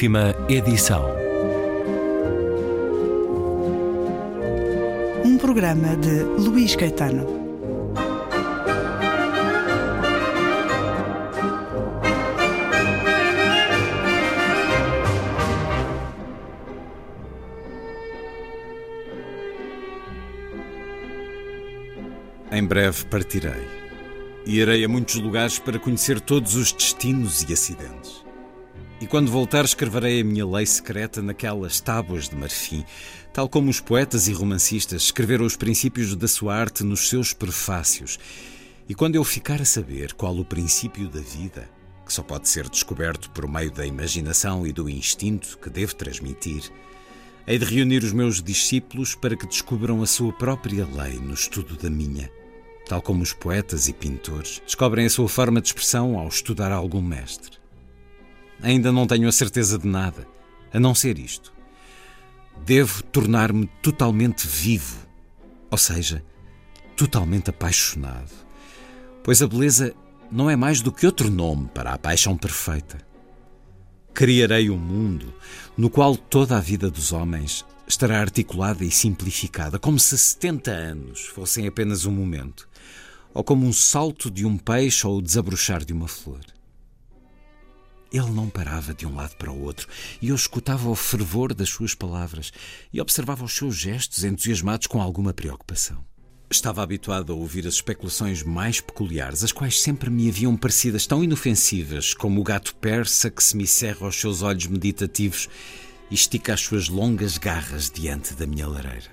Última edição. Um programa de Luís Caetano. Em breve partirei. E irei a muitos lugares para conhecer todos os destinos e acidentes. E quando voltar, escreverei a minha lei secreta naquelas tábuas de marfim, tal como os poetas e romancistas escreveram os princípios da sua arte nos seus prefácios. E quando eu ficar a saber qual o princípio da vida, que só pode ser descoberto por meio da imaginação e do instinto que devo transmitir, hei de reunir os meus discípulos para que descubram a sua própria lei no estudo da minha, tal como os poetas e pintores descobrem a sua forma de expressão ao estudar algum mestre. Ainda não tenho a certeza de nada, a não ser isto. Devo tornar-me totalmente vivo, ou seja, totalmente apaixonado, pois a beleza não é mais do que outro nome para a paixão perfeita. Criarei um mundo no qual toda a vida dos homens estará articulada e simplificada, como se 70 anos fossem apenas um momento, ou como um salto de um peixe ou o desabrochar de uma flor. Ele não parava de um lado para o outro e eu escutava o fervor das suas palavras e observava os seus gestos entusiasmados com alguma preocupação. Estava habituado a ouvir as especulações mais peculiares, as quais sempre me haviam parecidas tão inofensivas como o gato persa que se me cerra aos seus olhos meditativos e estica as suas longas garras diante da minha lareira.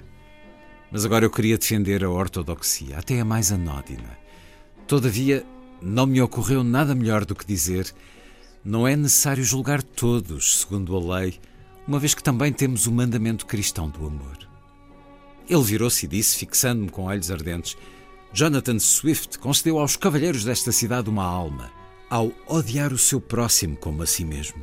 Mas agora eu queria defender a ortodoxia, até a mais anódina. Todavia, não me ocorreu nada melhor do que dizer não é necessário julgar todos segundo a lei, uma vez que também temos o mandamento cristão do amor. Ele virou-se e disse, fixando-me com olhos ardentes: Jonathan Swift concedeu aos cavalheiros desta cidade uma alma, ao odiar o seu próximo como a si mesmo.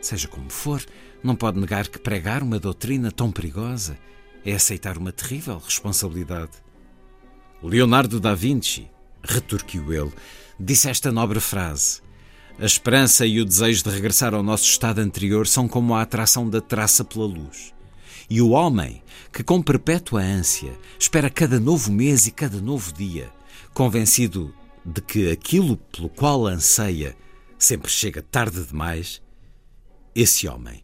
Seja como for, não pode negar que pregar uma doutrina tão perigosa é aceitar uma terrível responsabilidade. Leonardo da Vinci, retorquiu ele, disse esta nobre frase: a esperança e o desejo de regressar ao nosso estado anterior são como a atração da traça pela luz. E o homem, que com perpétua ânsia espera cada novo mês e cada novo dia, convencido de que aquilo pelo qual anseia sempre chega tarde demais, esse homem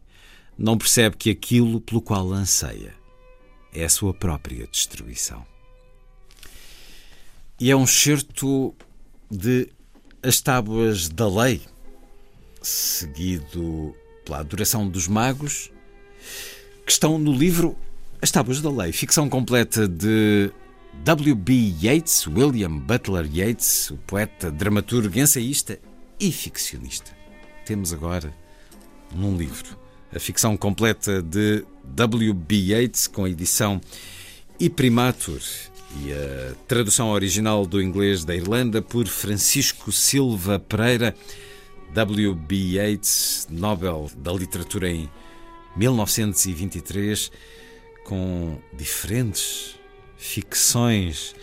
não percebe que aquilo pelo qual anseia é a sua própria destruição. E é um certo de as Tábuas da Lei, seguido pela Adoração dos Magos, que estão no livro As Tábuas da Lei, ficção completa de W.B. Yeats, William Butler Yeats, o poeta, dramaturgo, ensaísta e ficcionista. Temos agora num livro a ficção completa de W.B. Yeats com a edição e primatur e a tradução original do inglês da Irlanda por Francisco Silva Pereira, W.B. Yeats, Nobel da Literatura em 1923, com diferentes ficções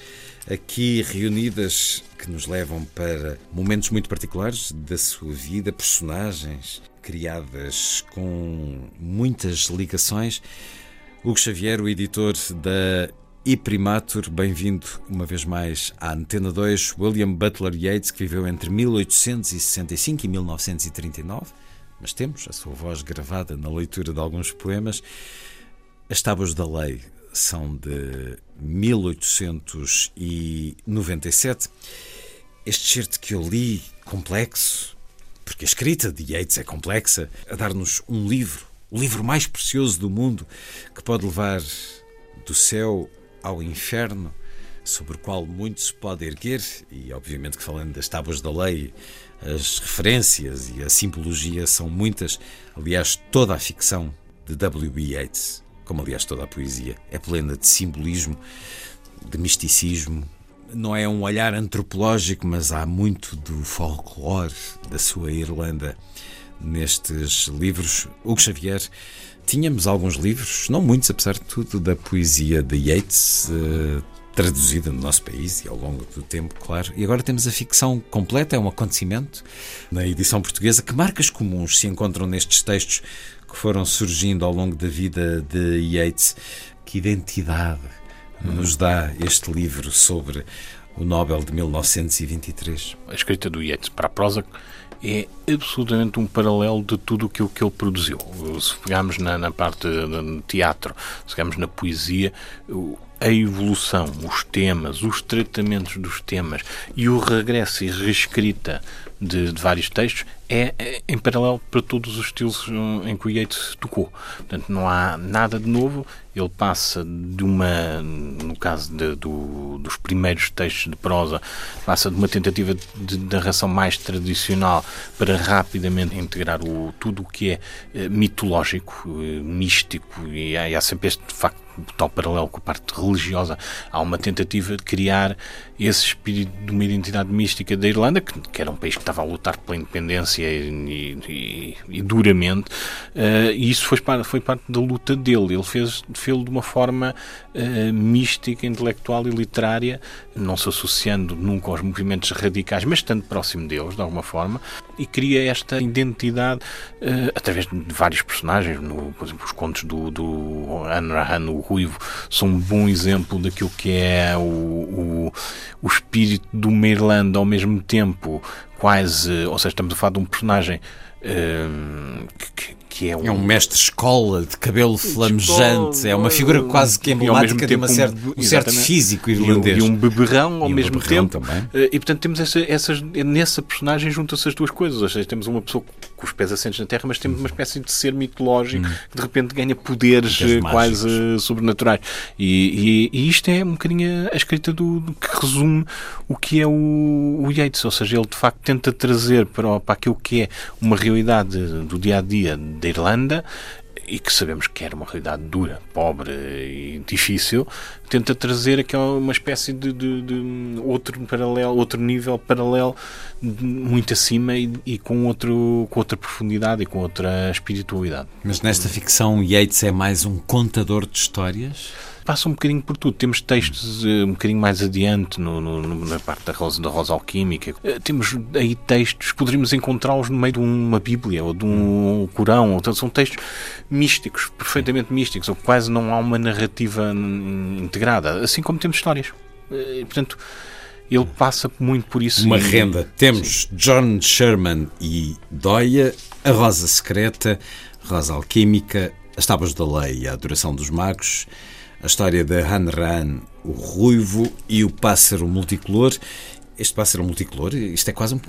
aqui reunidas que nos levam para momentos muito particulares da sua vida, personagens criadas com muitas ligações. Hugo Xavier, o editor da e Primatur, bem-vindo uma vez mais à Antena 2, William Butler Yeats, que viveu entre 1865 e 1939, mas temos a sua voz gravada na leitura de alguns poemas. As Tábuas da Lei são de 1897. Este certo que eu li, complexo, porque a escrita de Yeats é complexa, a dar-nos um livro, o livro mais precioso do mundo, que pode levar do céu ao inferno, sobre o qual muito se pode erguer, e obviamente que falando das tábuas da lei, as referências e a simbologia são muitas. Aliás, toda a ficção de W.B. Yeats, como aliás toda a poesia, é plena de simbolismo, de misticismo. Não é um olhar antropológico, mas há muito do folclore da sua Irlanda nestes livros. Hugo Xavier Tínhamos alguns livros, não muitos, apesar de tudo, da poesia de Yeats. Uh, traduzida no nosso país e ao longo do tempo, claro. E agora temos a ficção completa, é um acontecimento na edição portuguesa. Que marcas comuns se encontram nestes textos que foram surgindo ao longo da vida de Yeats? Que identidade nos dá este livro sobre o Nobel de 1923? A escrita do Yeats para a prosa é absolutamente um paralelo de tudo aquilo que ele produziu. Se pegarmos na, na parte do teatro, se pegarmos na poesia, a evolução, os temas, os tratamentos dos temas e o regresso e reescrita de, de vários textos é, é, em paralelo para todos os estilos hum, em que o Yeats tocou. Portanto, não há nada de novo. Ele passa de uma, no caso de, do, dos primeiros textos de prosa, passa de uma tentativa de narração mais tradicional para rapidamente integrar o, tudo o que é eh, mitológico, eh, místico, e há, há sempre este facto tal paralelo com a parte religiosa, há uma tentativa de criar esse espírito de uma identidade mística da Irlanda, que, que era um país que estava a lutar pela independência e, e, e duramente, uh, e isso foi, foi parte da luta dele. Ele fez fez de uma forma uh, mística, intelectual e literária, não se associando nunca aos movimentos radicais, mas estando próximo deles, de alguma forma, e cria esta identidade uh, através de vários personagens. No, por exemplo, os contos do, do Anrahan, o Ruivo, são um bom exemplo daquilo que é o, o, o espírito de uma Irlanda ao mesmo tempo quase, ou seja, estamos a falar de um personagem uh, que, que é um, é um mestre-escola de cabelo flamejante, é uma figura quase que emblemática de uma certa, um, um certo físico irlandês. E um, e um beberrão ao um mesmo tempo. Também. Eh, e portanto temos essa, essas, nessa personagem juntam-se as duas coisas. Ou seja, temos uma pessoa com os pés assentes na terra, mas temos uma espécie de ser mitológico hum. que de repente ganha poderes eh, quase sobrenaturais. E, e, e, isto é um bocadinho a escrita do, do, que resume o que é o, o Yates. Ou seja, ele de facto tenta trazer para, para aquilo que é uma realidade do dia a dia da Irlanda e que sabemos que era uma realidade dura, pobre e difícil, tenta trazer aquela uma espécie de, de, de outro paralelo, outro nível paralelo muito acima e, e, com, outro, com outra profundidade e com outra espiritualidade. Mas nesta ficção Yates é mais um contador de histórias? Passa um bocadinho por tudo. Temos textos uh, um bocadinho mais adiante no, no, na parte da rosa, da rosa alquímica. Uh, temos aí textos, poderíamos encontrá-los no meio de uma Bíblia ou de um Corão. Então, são textos místicos, perfeitamente místicos, ou quase não há uma narrativa integrada. Assim como temos histórias. Uh, portanto, ele passa muito por isso. Uma e... renda. Temos Sim. John Sherman e Doia, A Rosa Secreta, Rosa Alquímica, As Tábuas da Lei e a Adoração dos Magos, a história de Han Ran, o ruivo e o pássaro multicolor. Este pássaro multicolor, isto é quase um,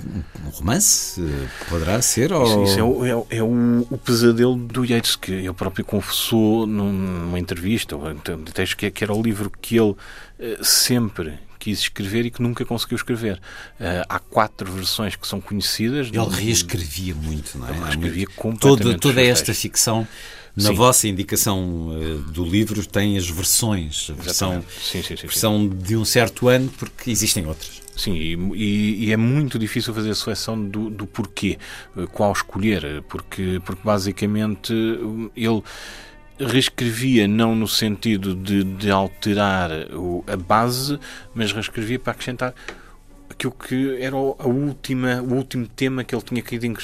um romance? Poderá ser? Ou... Isso, isso é, o, é, é o, o, pesadelo do Yeats, que ele próprio confessou numa entrevista, ou então, texto que, que era o livro que ele eh, sempre quis escrever e que nunca conseguiu escrever. Uh, há quatro versões que são conhecidas. Ele reescrevia muito, não é? Ele reescrevia completamente. Toda, toda esta ficção na sim. vossa indicação uh, do livro tem as versões, a versão, sim, sim, versão de um certo ano, porque existem outras. Sim, e, e, é muito difícil fazer a seleção do, do porquê, uh, qual escolher, porque, porque basicamente uh, ele reescrevia não no sentido de, de alterar a base, mas reescrevia para acrescentar aquilo que era a última, o último tema que ele tinha querido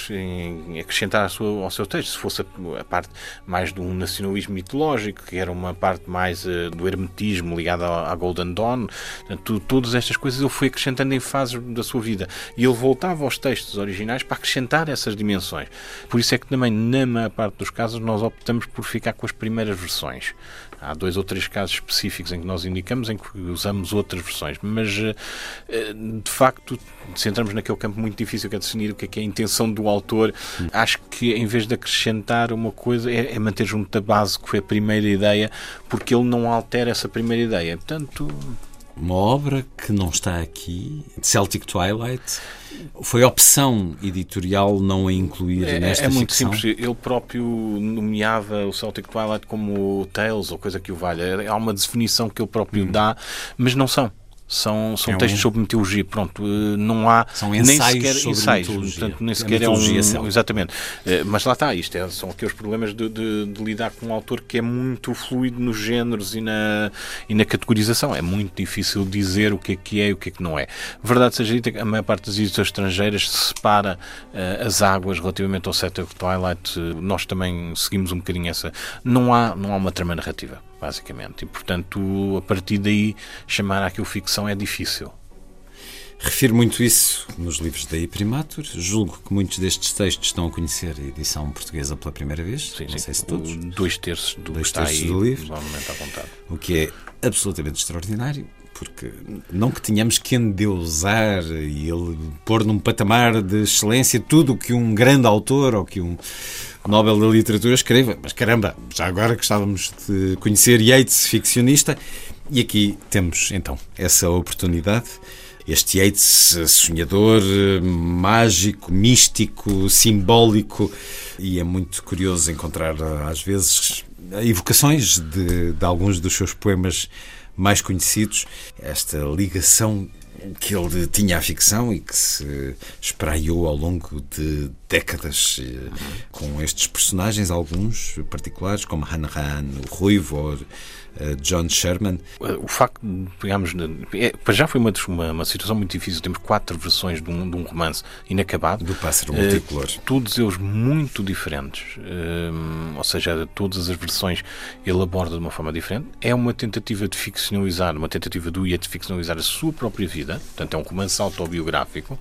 acrescentar ao seu texto, se fosse a, parte mais de um nacionalismo mitológico, que era uma parte mais uh, do hermetismo ligado à, à Golden Dawn, portanto, todas estas coisas ele foi acrescentando em fases da sua vida e ele voltava aos textos originais para acrescentar essas dimensões. Por isso é que também, na maior parte dos casos, nós optamos por ficar com as primeiras versões. Há dois ou três casos específicos em que nós indicamos em que usamos outras versões, mas eh, de facto, se entramos naquele campo muito difícil que é definir o que é, que é a intenção do autor, acho que em vez de acrescentar uma coisa, é, é manter junto da base que foi a primeira ideia, porque ele não altera essa primeira ideia. Portanto, uma obra que não está aqui, Celtic Twilight, foi opção editorial não a incluir é, nesta É muito ficção? simples. Ele próprio nomeava o Celtic Twilight como Tales ou coisa que o valha. Há uma definição que ele próprio hum. dá, mas não são são, são É um- textos sobre mitologia. Pronto, eh, não há São nem sequer sobre ensaios. mitologia. Portanto, nem sequer é mitologia um. céltica. Exatamente. Eh, Mas lá está, isto é- são aqueles problemas de, de- de lidar com um autor que é muito fluido nos géneros e na, e na categorização. É muito difícil dizer o que é que é e o que é que não é. Verdade seja dita, que a maior parte das editoras estrangeiras separa eh, as águas relativamente ao Set of Twilight. Nós também seguimos um bocadinho essa. Não há, não há uma trama narrativa, basicamente. E, portanto, a partir daí, chamar aquilo ficção é difícil. Refiro muito isso nos livros da Iprimatur. Julgo que muitos destes textos estão a conhecer a edição portuguesa pela primeira vez. Sim, não sim. sei se todos. Dois terços do Dois terços aí, do livro. O que é absolutamente extraordinário, porque não que tenhamos que endeusar e ele pôr num patamar de excelência tudo o que um grande autor ou que um Nobel da Literatura escreva, mas caramba, já agora gostávamos de conhecer Yeats, ficcionista, e aqui temos então essa oportunidade. Este Yeats sonhador, mágico, místico, simbólico, e é muito curioso encontrar às vezes evocações de, de alguns dos seus poemas mais conhecidos, esta ligação que ele tinha à ficção e que se espraiou ao longo de décadas eh, com estes personagens, alguns particulares, como Han Han, o Ruivo John Sherman. O facto na- É, já foi uma, uma, uma situação muito difícil. Temos quatro versões de um, de um romance inacabado. Do Pássaro Eh, Multicolor. todos eles muito diferentes. Hum, ou seja, todas as versões ele aborda de uma forma diferente. É uma tentativa de ficcionalizar, uma tentativa do Yeats de ficcionalizar a sua própria vida. Portanto, é um romance autobiográfico,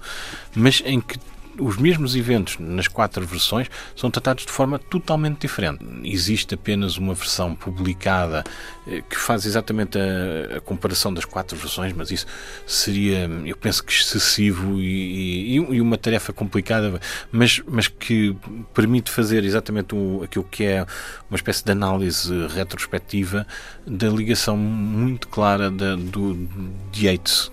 mas em que os mesmos eventos nas quatro versões são tratados de forma totalmente diferente. Existe apenas uma versão publicada eh, que faz exatamente a, a comparação das quatro versões, mas isso seria, eu penso que excessivo e, e- e uma tarefa complicada, mas, mas que permite fazer exatamente o, aquilo que é uma espécie de análise retrospectiva da ligação muito clara da, do, de Yeats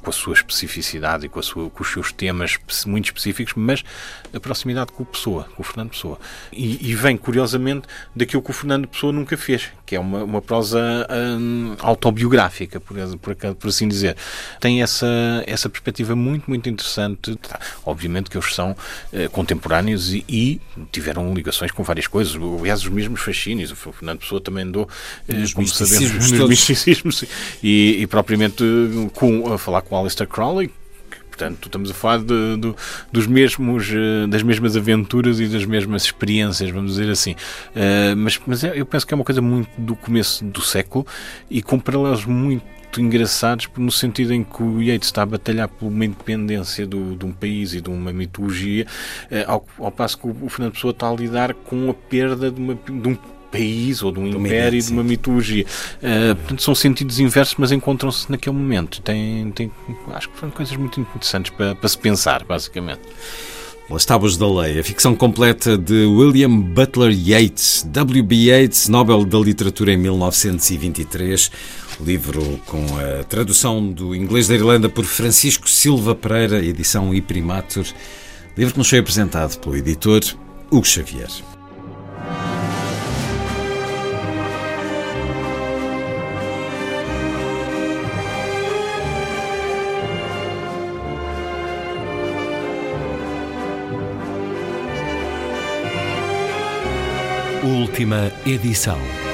com a sua especificidade e com, a sua, com os seus temas muito específicos, mas a proximidade com o Pessoa, com o Fernando Pessoa. E, e vem, curiosamente, daquilo que o Fernando Pessoa nunca fez, que é uma, uma prosa hum, autobiográfica, por, por, por assim dizer. Tem essa, essa perspectiva muito, muito interessante. Tá, Obviamente que eles são eh, contemporâneos e, e tiveram ligações com várias coisas. Aliás, os mesmos fascínios. O Fernando Pessoa também andou, eh, como sabemos, nos misticismos e, e propriamente eh, com, a falar com Aleister Crowley, que, portanto, estamos a falar de- do- dos mesmos, eh, das mesmas aventuras e das mesmas experiências, vamos dizer assim. Eh, mas mas é- eu penso que é uma coisa muito do começo do século e com paralelos muito engraçados no sentido em que o Yeats está a batalhar por uma independência do, de um país e de uma mitologia eh, ao, ao passo que o, o Fernando Pessoa está a lidar com a perda de, uma- de um país ou de um uma império e de uma mitologia. Uh, portanto, são sentidos inversos, mas encontram-se naquele momento. Tem, tem, acho que foram coisas muito interessantes para, para se pensar, basicamente. As Tábuas da Lei, a ficção completa de William Butler Yeats, W.B. Yeats, Nobel da Literatura em 1923, livro com a tradução do inglês da Irlanda por Francisco Silva Pereira, edição Iprimatur, livro que nos foi apresentado pelo editor Hugo Xavier. Última edição.